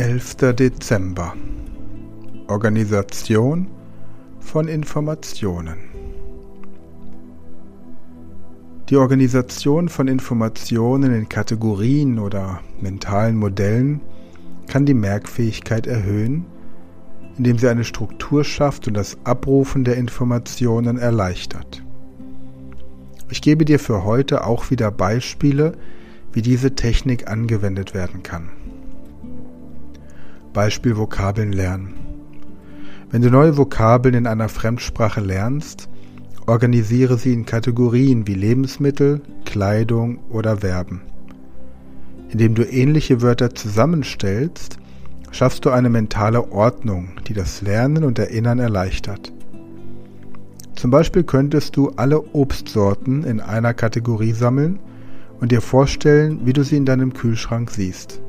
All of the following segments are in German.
11. Dezember Organisation von Informationen Die Organisation von Informationen in Kategorien oder mentalen Modellen kann die Merkfähigkeit erhöhen, indem sie eine Struktur schafft und das Abrufen der Informationen erleichtert. Ich gebe dir für heute auch wieder Beispiele, wie diese Technik angewendet werden kann. Beispiel Vokabeln lernen. Wenn du neue Vokabeln in einer Fremdsprache lernst, organisiere sie in Kategorien wie Lebensmittel, Kleidung oder Verben. Indem du ähnliche Wörter zusammenstellst, schaffst du eine mentale Ordnung, die das Lernen und Erinnern erleichtert. Zum Beispiel könntest du alle Obstsorten in einer Kategorie sammeln und dir vorstellen, wie du sie in deinem Kühlschrank siehst.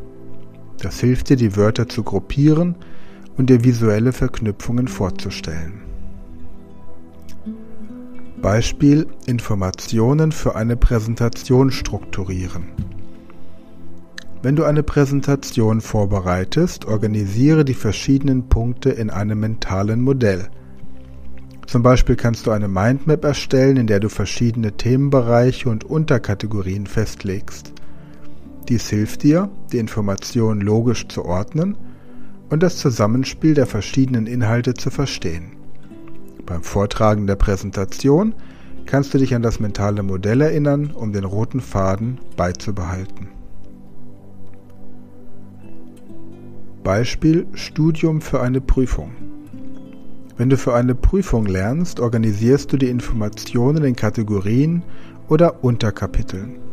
Das hilft dir, die Wörter zu gruppieren und dir visuelle Verknüpfungen vorzustellen. Beispiel Informationen für eine Präsentation strukturieren. Wenn du eine Präsentation vorbereitest, organisiere die verschiedenen Punkte in einem mentalen Modell. Zum Beispiel kannst du eine Mindmap erstellen, in der du verschiedene Themenbereiche und Unterkategorien festlegst. Dies hilft dir, die Informationen logisch zu ordnen und das Zusammenspiel der verschiedenen Inhalte zu verstehen. Beim Vortragen der Präsentation kannst du dich an das mentale Modell erinnern, um den roten Faden beizubehalten. Beispiel Studium für eine Prüfung. Wenn du für eine Prüfung lernst, organisierst du die Informationen in Kategorien oder Unterkapiteln.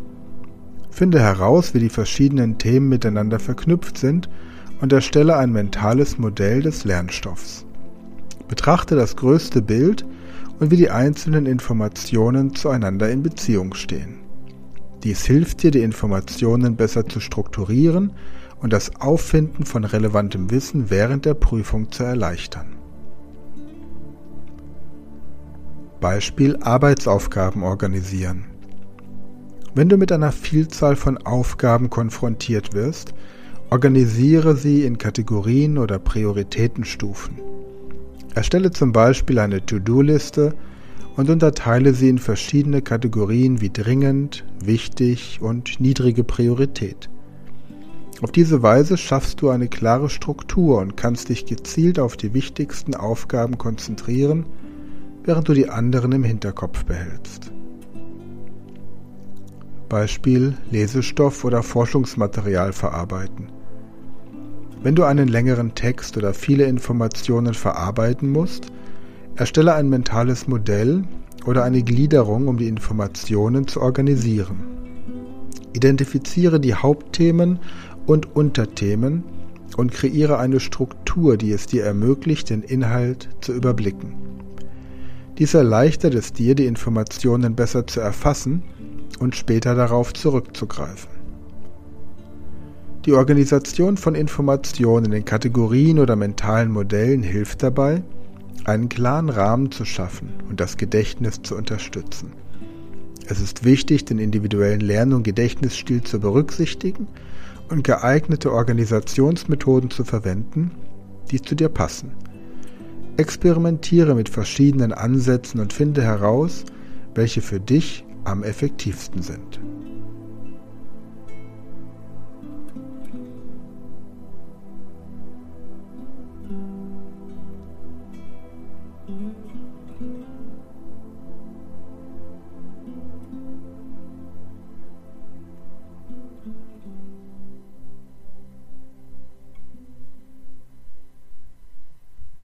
Finde heraus, wie die verschiedenen Themen miteinander verknüpft sind und erstelle ein mentales Modell des Lernstoffs. Betrachte das größte Bild und wie die einzelnen Informationen zueinander in Beziehung stehen. Dies hilft dir, die Informationen besser zu strukturieren und das Auffinden von relevantem Wissen während der Prüfung zu erleichtern. Beispiel Arbeitsaufgaben organisieren. Wenn du mit einer Vielzahl von Aufgaben konfrontiert wirst, organisiere sie in Kategorien oder Prioritätenstufen. Erstelle zum Beispiel eine To-Do-Liste und unterteile sie in verschiedene Kategorien wie dringend, wichtig und niedrige Priorität. Auf diese Weise schaffst du eine klare Struktur und kannst dich gezielt auf die wichtigsten Aufgaben konzentrieren, während du die anderen im Hinterkopf behältst. Beispiel Lesestoff oder Forschungsmaterial verarbeiten. Wenn du einen längeren Text oder viele Informationen verarbeiten musst, erstelle ein mentales Modell oder eine Gliederung, um die Informationen zu organisieren. Identifiziere die Hauptthemen und Unterthemen und kreiere eine Struktur, die es dir ermöglicht, den Inhalt zu überblicken. Dies erleichtert es dir, die Informationen besser zu erfassen und später darauf zurückzugreifen. Die Organisation von Informationen in Kategorien oder mentalen Modellen hilft dabei, einen klaren Rahmen zu schaffen und das Gedächtnis zu unterstützen. Es ist wichtig, den individuellen Lern- und Gedächtnisstil zu berücksichtigen und geeignete Organisationsmethoden zu verwenden, die zu dir passen. Experimentiere mit verschiedenen Ansätzen und finde heraus, welche für dich am effektivsten sind.